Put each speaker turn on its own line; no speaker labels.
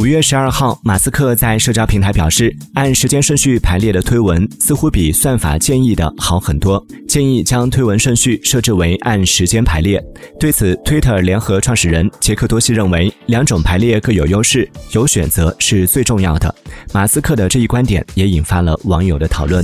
五月十二号马斯克在社交平台表示按时间顺序排列的推文似乎比算法建议的好很多建议将推文顺序设置为按时间排列。对此 twitter 联合创始人杰克多西认为两种排列各有优势有选择是最重要的。马斯克的这一观点也引发了网友的讨论。